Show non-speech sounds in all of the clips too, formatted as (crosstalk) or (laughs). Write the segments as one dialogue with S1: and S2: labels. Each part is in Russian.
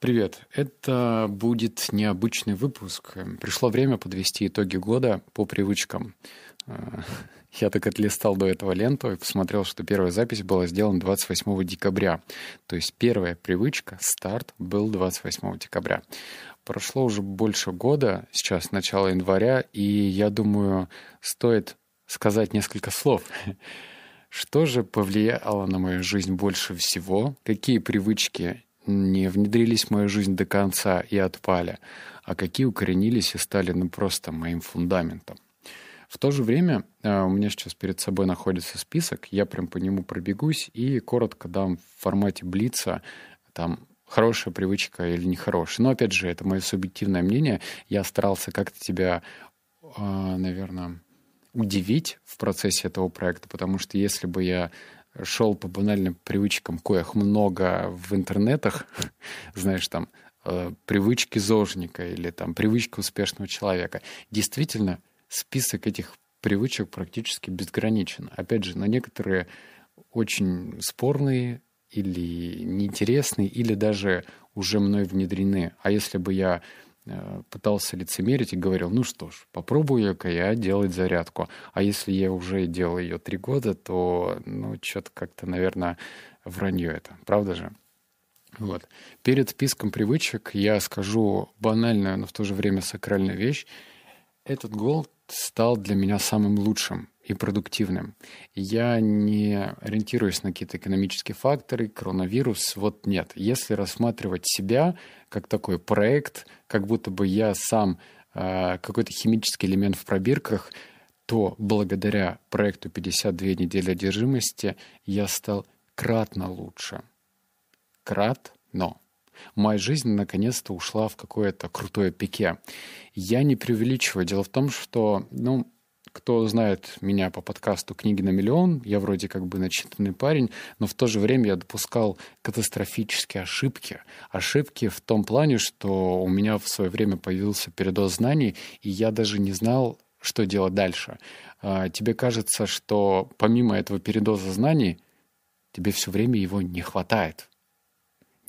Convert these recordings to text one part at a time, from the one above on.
S1: Привет. Это будет необычный выпуск. Пришло время подвести итоги года по привычкам. Э, я так отлистал до этого ленту и посмотрел, что первая запись была сделана 28 декабря. То есть первая привычка, старт, был 28 декабря. Прошло уже больше года, сейчас начало января, и я думаю, стоит сказать несколько слов. (laughs) Что же повлияло на мою жизнь больше всего? Какие привычки не внедрились в мою жизнь до конца и отпали, а какие укоренились и стали ну, просто моим фундаментом. В то же время э, у меня сейчас перед собой находится список, я прям по нему пробегусь и коротко дам в формате блица там хорошая привычка или нехорошая. Но опять же, это мое субъективное мнение. Я старался как-то тебя, э, наверное, удивить в процессе этого проекта, потому что если бы я шел по банальным привычкам, коих много в интернетах, (laughs) знаешь, там, э, привычки зожника или там привычки успешного человека. Действительно, список этих привычек практически безграничен. Опять же, на некоторые очень спорные или неинтересные, или даже уже мной внедрены. А если бы я пытался лицемерить и говорил, ну что ж, попробую-ка я делать зарядку. А если я уже делал ее три года, то, ну, что-то как-то, наверное, вранье это. Правда же? Вот. Перед списком привычек я скажу банальную, но в то же время сакральную вещь. Этот гол стал для меня самым лучшим и продуктивным. Я не ориентируюсь на какие-то экономические факторы, коронавирус, вот нет. Если рассматривать себя как такой проект, как будто бы я сам э, какой-то химический элемент в пробирках, то благодаря проекту 52 недели одержимости я стал кратно лучше. Кратно. Моя жизнь наконец-то ушла в какое-то крутое пике. Я не преувеличиваю. Дело в том, что, ну, кто знает меня по подкасту «Книги на миллион», я вроде как бы начитанный парень, но в то же время я допускал катастрофические ошибки. Ошибки в том плане, что у меня в свое время появился передоз знаний, и я даже не знал, что делать дальше. А, тебе кажется, что помимо этого передоза знаний, тебе все время его не хватает.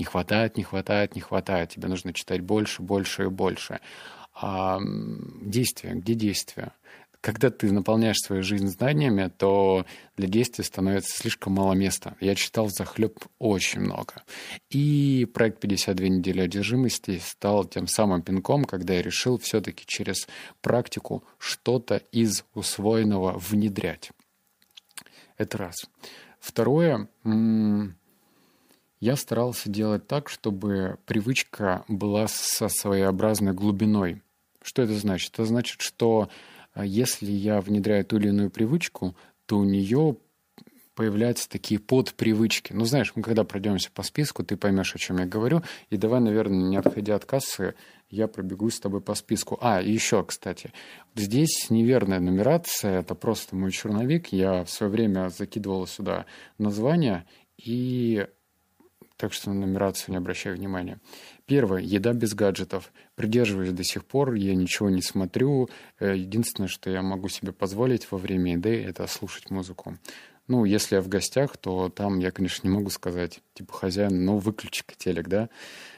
S1: Не хватает, не хватает, не хватает. Тебе нужно читать больше, больше и больше. А действия, где действия? когда ты наполняешь свою жизнь знаниями, то для действия становится слишком мало места. Я читал захлеб очень много. И проект «52 недели одержимости» стал тем самым пинком, когда я решил все-таки через практику что-то из усвоенного внедрять. Это раз. Второе, я старался делать так, чтобы привычка была со своеобразной глубиной. Что это значит? Это значит, что а если я внедряю ту или иную привычку, то у нее появляются такие подпривычки. Ну, знаешь, мы когда пройдемся по списку, ты поймешь, о чем я говорю. И давай, наверное, не отходя от кассы, я пробегусь с тобой по списку. А, и еще, кстати, здесь неверная нумерация, это просто мой черновик. Я в свое время закидывал сюда название, и так что на нумерацию не обращаю внимания. Первое. Еда без гаджетов. Придерживаюсь до сих пор, я ничего не смотрю. Э, единственное, что я могу себе позволить во время еды, это слушать музыку. Ну, если я в гостях, то там я, конечно, не могу сказать, типа, хозяин, ну, выключи-ка телек, да?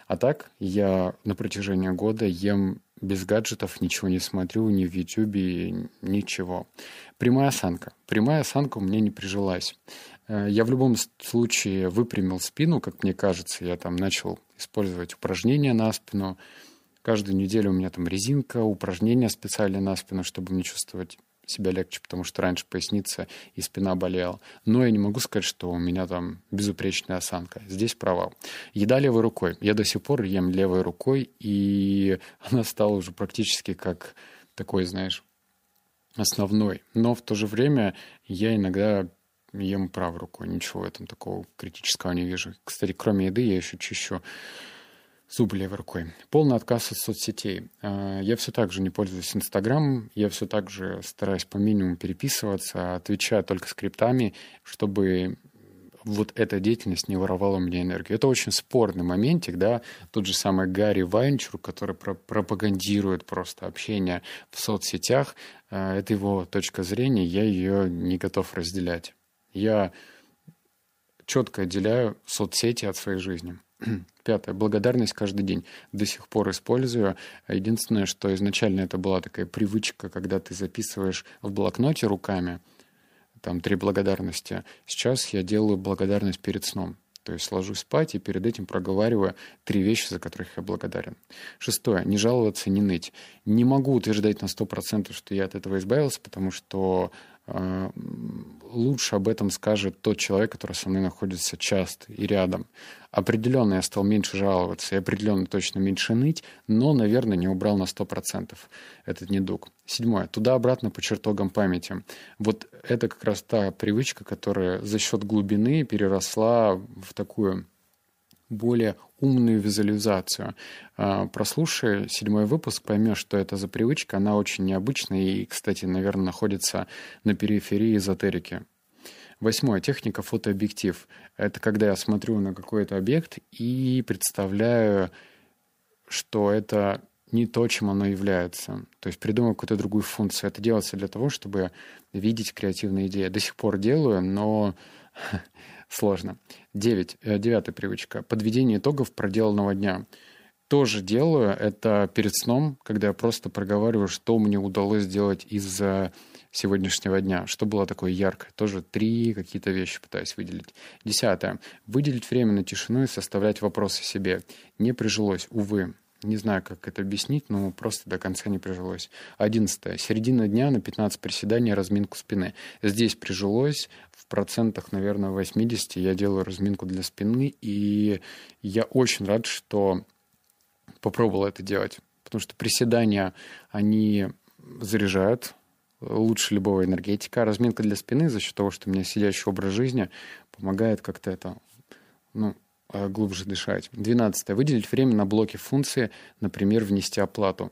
S1: А так, я на протяжении года ем без гаджетов, ничего не смотрю, ни в Ютубе, ничего. Прямая осанка. Прямая осанка у меня не прижилась. Э, я в любом случае выпрямил спину, как мне кажется. Я там начал использовать упражнения на спину. Каждую неделю у меня там резинка, упражнения специальные на спину, чтобы не чувствовать себя легче, потому что раньше поясница и спина болела. Но я не могу сказать, что у меня там безупречная осанка. Здесь провал. Еда левой рукой. Я до сих пор ем левой рукой, и (laughs) она стала уже практически как такой, знаешь, основной. Но в то же время я иногда ем правой рукой. Ничего в этом такого критического не вижу. Кстати, кроме еды я еще чищу зубы левой рукой. Полный отказ от соцсетей. А, я все так же не пользуюсь Инстаграмом, я все так же стараюсь по минимуму переписываться, отвечаю только скриптами, чтобы вот эта деятельность не воровала мне энергию. Это очень спорный моментик, да, тот же самый Гарри Вайнчур, который пропагандирует просто общение в соцсетях, а, это его точка зрения, я ее не готов разделять. Я четко отделяю соцсети от своей жизни. (clears throat) Пятое. Благодарность каждый день. До сих пор использую. Единственное, что изначально это была такая привычка, когда ты записываешь в блокноте руками, там три благодарности. Сейчас я делаю благодарность перед сном. То есть ложусь спать и перед этим проговариваю три вещи, за которых я благодарен. Шестое. Не жаловаться, не ныть. Не могу утверждать на сто процентов, что я от этого избавился, потому что лучше об этом скажет тот человек, который со мной находится часто и рядом. Определенно я стал меньше жаловаться и определенно точно меньше ныть, но, наверное, не убрал на 100% этот недуг. Седьмое. Туда-обратно по чертогам памяти. Вот это как раз та привычка, которая за счет глубины переросла в такую более умную визуализацию. А, прослушай седьмой выпуск, поймешь, что это за привычка. Она очень необычная и, кстати, наверное, находится на периферии эзотерики. Восьмое. Техника фотообъектив. Это когда я смотрю на какой-то объект и представляю, что это не то, чем оно является. То есть придумываю какую-то другую функцию. Это делается для того, чтобы видеть креативные идеи. До сих пор делаю, но (laughs) сложно. Девять. Э, девятая привычка. Подведение итогов проделанного дня. Тоже делаю. Это перед сном, когда я просто проговариваю, что мне удалось сделать из сегодняшнего дня. Что было такое яркое? Тоже три какие-то вещи пытаюсь выделить. Десятое. Выделить время на тишину и составлять вопросы себе. Не прижилось, увы. Не знаю, как это объяснить, но просто до конца не прижилось. Одиннадцатое. Середина дня на 15 приседаний, разминку спины. Здесь прижилось, в процентах, наверное, 80 я делаю разминку для спины, и я очень рад, что попробовал это делать. Потому что приседания, они заряжают лучше любого энергетика. Разминка для спины за счет того, что у меня сидящий образ жизни помогает как-то это, ну, Э, глубже дышать. Двенадцатое. Выделить время на блоки функции, например, внести оплату.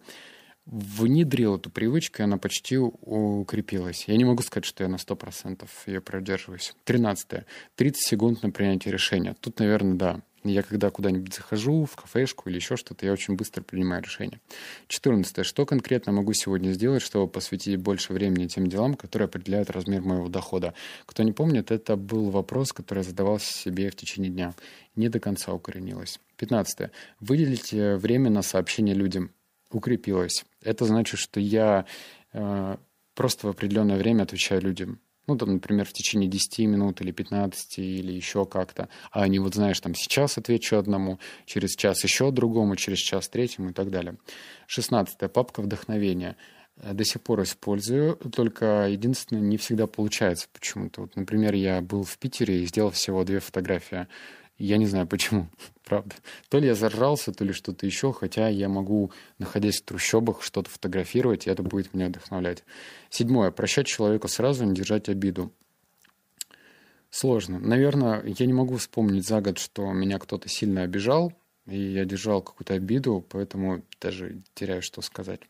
S1: Внедрил эту привычку, и она почти укрепилась. Я не могу сказать, что я на 100% ее продерживаюсь. Тринадцатое. 30 секунд на принятие решения. Тут, наверное, да, я когда куда-нибудь захожу, в кафешку или еще что-то, я очень быстро принимаю решение. 14. Что конкретно могу сегодня сделать, чтобы посвятить больше времени тем делам, которые определяют размер моего дохода? Кто не помнит, это был вопрос, который я задавал себе в течение дня. Не до конца укоренилось. 15. Выделить э, время на сообщение людям. Укрепилось. Это значит, что я э, просто в определенное время отвечаю людям ну, там, например, в течение 10 минут или 15 или еще как-то, а не вот, знаешь, там, сейчас отвечу одному, через час еще другому, через час третьему и так далее. Шестнадцатая папка вдохновения. Э, до сих пор использую, только единственное, не всегда получается почему-то. Вот, например, я был в Питере и сделал всего две фотографии я не знаю почему, (laughs) правда. То ли я зажрался, то ли что-то еще, хотя я могу, находясь в трущобах, что-то фотографировать, и это будет меня вдохновлять. Седьмое. Прощать человеку сразу, не держать обиду. Сложно. Наверное, я не могу вспомнить за год, что меня кто-то сильно обижал, и я держал какую-то обиду, поэтому даже теряю, что сказать.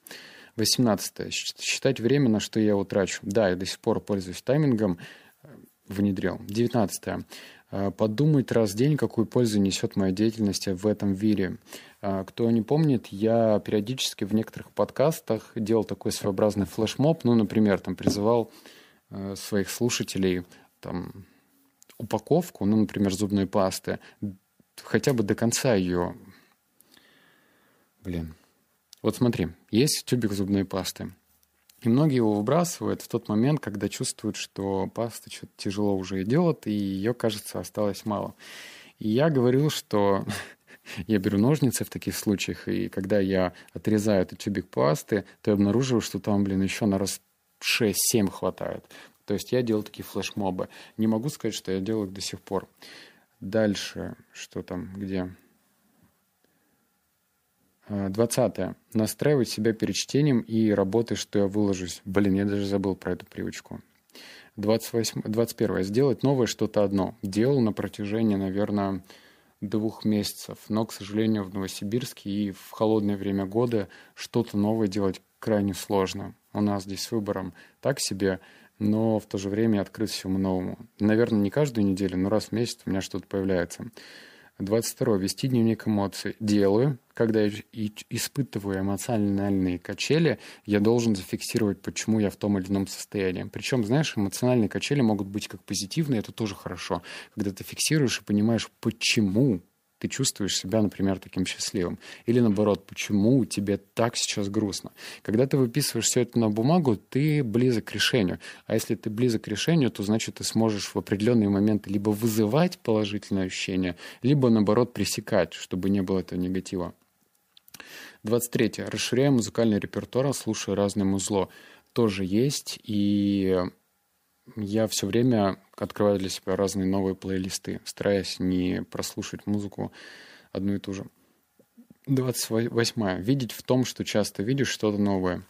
S1: 18. Считать время, на что я утрачу. Да, я до сих пор пользуюсь таймингом, э, внедрил. 19. А, подумать раз в день, какую пользу несет моя деятельность в этом мире. А, кто не помнит, я периодически в некоторых подкастах делал такой своеобразный флешмоб. Ну, например, там призывал э, своих слушателей там, упаковку, ну, например, зубной пасты, хотя бы до конца ее... Блин. Вот смотри, есть тюбик зубной пасты. И многие его выбрасывают в тот момент, когда чувствуют, что паста что-то тяжело уже идет, и ее, кажется, осталось мало. И я говорил, что (laughs) я беру ножницы в таких случаях, и когда я отрезаю этот тюбик пасты, то я обнаруживаю, что там, блин, еще на раз 6-7 хватает. То есть я делал такие флешмобы. Не могу сказать, что я делаю их до сих пор. Дальше, что там, где? 20. Настраивать себя перед чтением и работой, что я выложусь. Блин, я даже забыл про эту привычку. 28, 21. Сделать новое что-то одно. Делал на протяжении, наверное, двух месяцев. Но, к сожалению, в Новосибирске и в холодное время года что-то новое делать крайне сложно. У нас здесь с выбором так себе, но в то же время открыть всему новому. Наверное, не каждую неделю, но раз в месяц у меня что-то появляется. 22. Вести дневник эмоций. Делаю. Когда я испытываю эмоциональные качели, я должен зафиксировать, почему я в том или ином состоянии. Причем, знаешь, эмоциональные качели могут быть как позитивные, это тоже хорошо. Когда ты фиксируешь и понимаешь, почему ты чувствуешь себя, например, таким счастливым. Или наоборот, почему тебе так сейчас грустно. Когда ты выписываешь все это на бумагу, ты близок к решению. А если ты близок к решению, то значит ты сможешь в определенные моменты либо вызывать положительное ощущение, либо наоборот пресекать, чтобы не было этого негатива. 23. Расширяем музыкальный репертуар, слушая разное музло. Тоже есть, и я все время открываю для себя разные новые плейлисты, стараясь не прослушать музыку одну и ту же. 28. Видеть в том, что часто видишь что-то новое.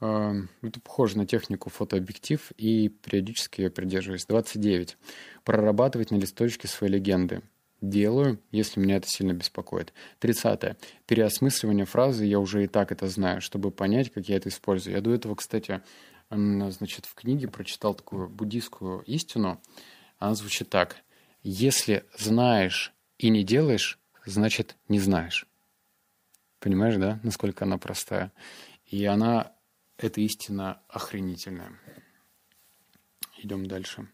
S1: А, это похоже на технику фотообъектив, и периодически я придерживаюсь. 29. Прорабатывать на листочке свои легенды. Делаю, если меня это сильно беспокоит. 30. Переосмысливание фразы «я уже и так это знаю», чтобы понять, как я это использую. Я до этого, кстати, значит, в книге прочитал такую буддийскую истину. Она звучит так. Если знаешь и не делаешь, значит не знаешь. Понимаешь, да, насколько она простая? И она, эта истина охренительная. Идем дальше.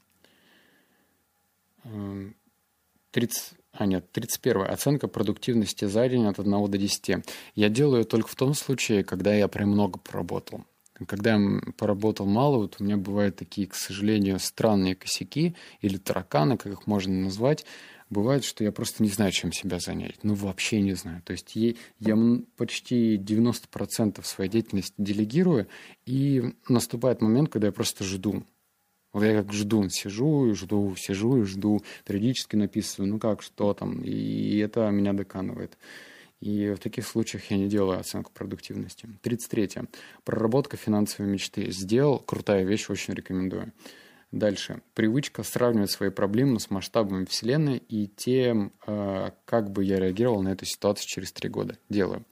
S1: 30, а нет, 31. Оценка продуктивности за день от 1 до 10. Я делаю только в том случае, когда я прям много поработал. Когда я поработал мало, вот у меня бывают такие, к сожалению, странные косяки или тараканы, как их можно назвать. Бывает, что я просто не знаю, чем себя занять. Ну, вообще не знаю. То есть я, почти 90% своей деятельности делегирую, и наступает момент, когда я просто жду. Вот я как жду, сижу и жду, сижу и жду, периодически написываю, ну как, что там, и это меня доканывает. И в таких случаях я не делаю оценку продуктивности. 33. Проработка финансовой мечты. Сделал, крутая вещь, очень рекомендую. Дальше. Привычка сравнивать свои проблемы с масштабами Вселенной и тем, э, как бы я реагировал на эту ситуацию через три года. Делаю.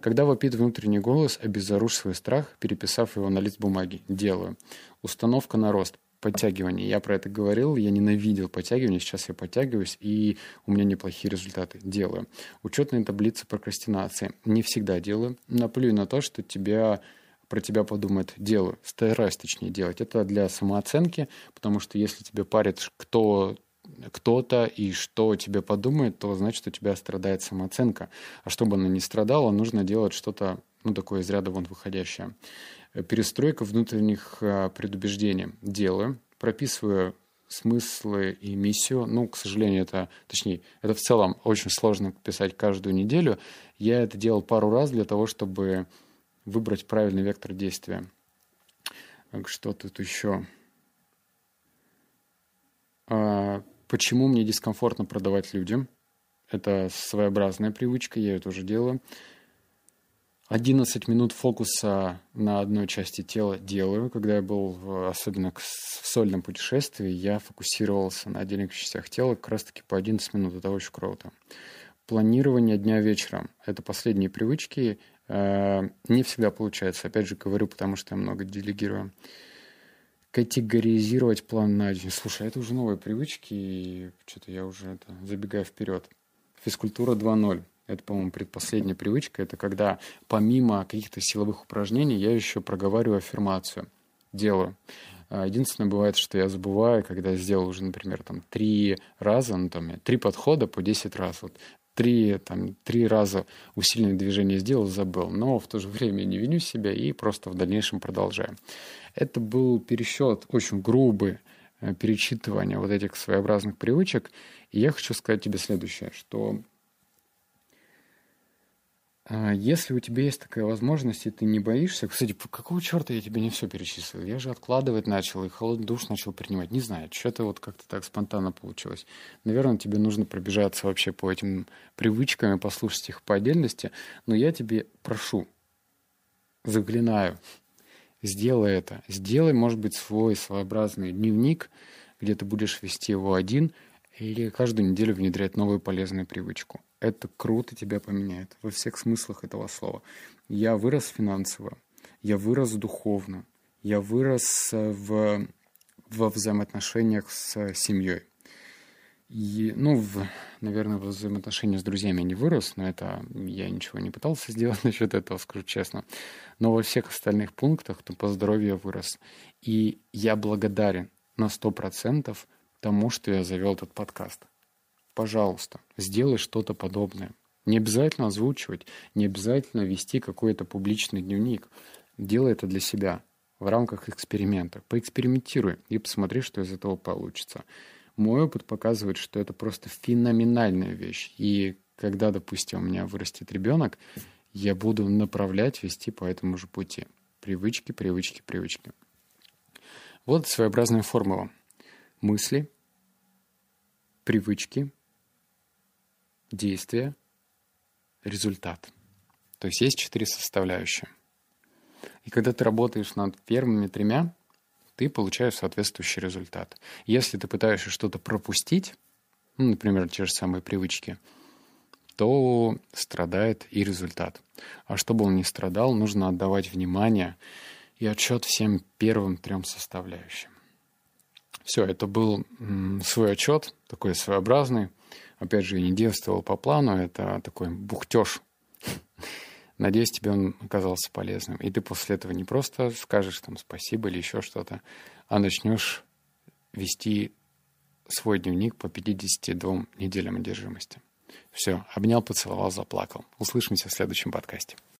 S1: Когда вопит внутренний голос, обезоружь свой страх, переписав его на лист бумаги. Делаю. Установка на рост подтягивание. Я про это говорил, я ненавидел подтягивание, сейчас я подтягиваюсь, и у меня неплохие результаты. Делаю. Учетные таблицы прокрастинации. Не всегда делаю. Наплюю на то, что тебя про тебя подумают. Делаю. Стараюсь точнее делать. Это для самооценки, потому что если тебе парит кто кто-то и что тебе подумает, то значит, у тебя страдает самооценка. А чтобы она не страдала, нужно делать что-то, ну, такое из ряда вон выходящее перестройка внутренних а, предубеждений. Делаю, прописываю смыслы и миссию. Ну, к сожалению, это, точнее, это в целом очень сложно писать каждую неделю. Я это делал пару раз для того, чтобы выбрать правильный вектор действия. Что тут еще? А, почему мне дискомфортно продавать людям? Это своеобразная привычка, я ее тоже делаю. 11 минут фокуса на одной части тела делаю. Когда я был, в, особенно в сольном путешествии, я фокусировался на отдельных частях тела как раз-таки по 11 минут. Это очень круто. Планирование дня вечером. Это последние привычки. Э, не всегда получается. Опять же говорю, потому что я много делегирую. Категоризировать план на день. Слушай, это уже новые привычки, и что-то я уже это, забегаю вперед. Физкультура 2.0 это, по-моему, предпоследняя привычка, это когда помимо каких-то силовых упражнений я еще проговариваю аффирмацию, делаю. А, единственное, бывает, что я забываю, когда я сделал уже, например, там, три раза, ну, там, три подхода по 10 раз. Вот, три, там, три раза усиленное движение сделал, забыл. Но в то же время не виню себя и просто в дальнейшем продолжаю. Это был пересчет очень грубый, э, перечитывание вот этих своеобразных привычек. И я хочу сказать тебе следующее, что если у тебя есть такая возможность, и ты не боишься... Кстати, какого черта я тебе не все перечислил? Я же откладывать начал, и холодный душ начал принимать. Не знаю, что-то вот как-то так спонтанно получилось. Наверное, тебе нужно пробежаться вообще по этим привычкам и послушать их по отдельности. Но я тебе прошу, заклинаю, сделай это. Сделай, может быть, свой своеобразный дневник, где ты будешь вести его один, или каждую неделю внедрять новую полезную привычку это круто тебя поменяет во всех смыслах этого слова. Я вырос финансово, я вырос духовно, я вырос э, в, во взаимоотношениях с семьей. И, ну, в, наверное, в взаимоотношениях с друзьями я не вырос, но это я ничего не пытался (laughs) сделать насчет этого, скажу честно. Но во всех остальных пунктах то по здоровью я вырос. И я благодарен на сто процентов тому, что я завел этот подкаст. Пожалуйста, сделай что-то подобное. Не обязательно озвучивать, не обязательно вести какой-то публичный дневник. Делай это для себя в рамках эксперимента. Поэкспериментируй и посмотри, что из этого получится. Мой опыт показывает, что это просто феноменальная вещь. И когда, допустим, у меня вырастет ребенок, я буду направлять, вести по этому же пути. Привычки, привычки, привычки. Вот своеобразная формула. Мысли, привычки, действия, результат. То есть есть четыре составляющие. И когда ты работаешь над первыми тремя, ты получаешь соответствующий результат. Если ты пытаешься что-то пропустить, ну, например, те же самые привычки, то страдает и результат. А чтобы он не страдал, нужно отдавать внимание и отчет всем первым трем составляющим. Все, это был свой отчет, такой своеобразный. Опять же, не действовал по плану, это такой бухтеж. (laughs) Надеюсь, тебе он оказался полезным. И ты после этого не просто скажешь там спасибо или еще что-то, а начнешь вести свой дневник по 52 неделям одержимости. Все, обнял, поцеловал, заплакал. Услышимся в следующем подкасте.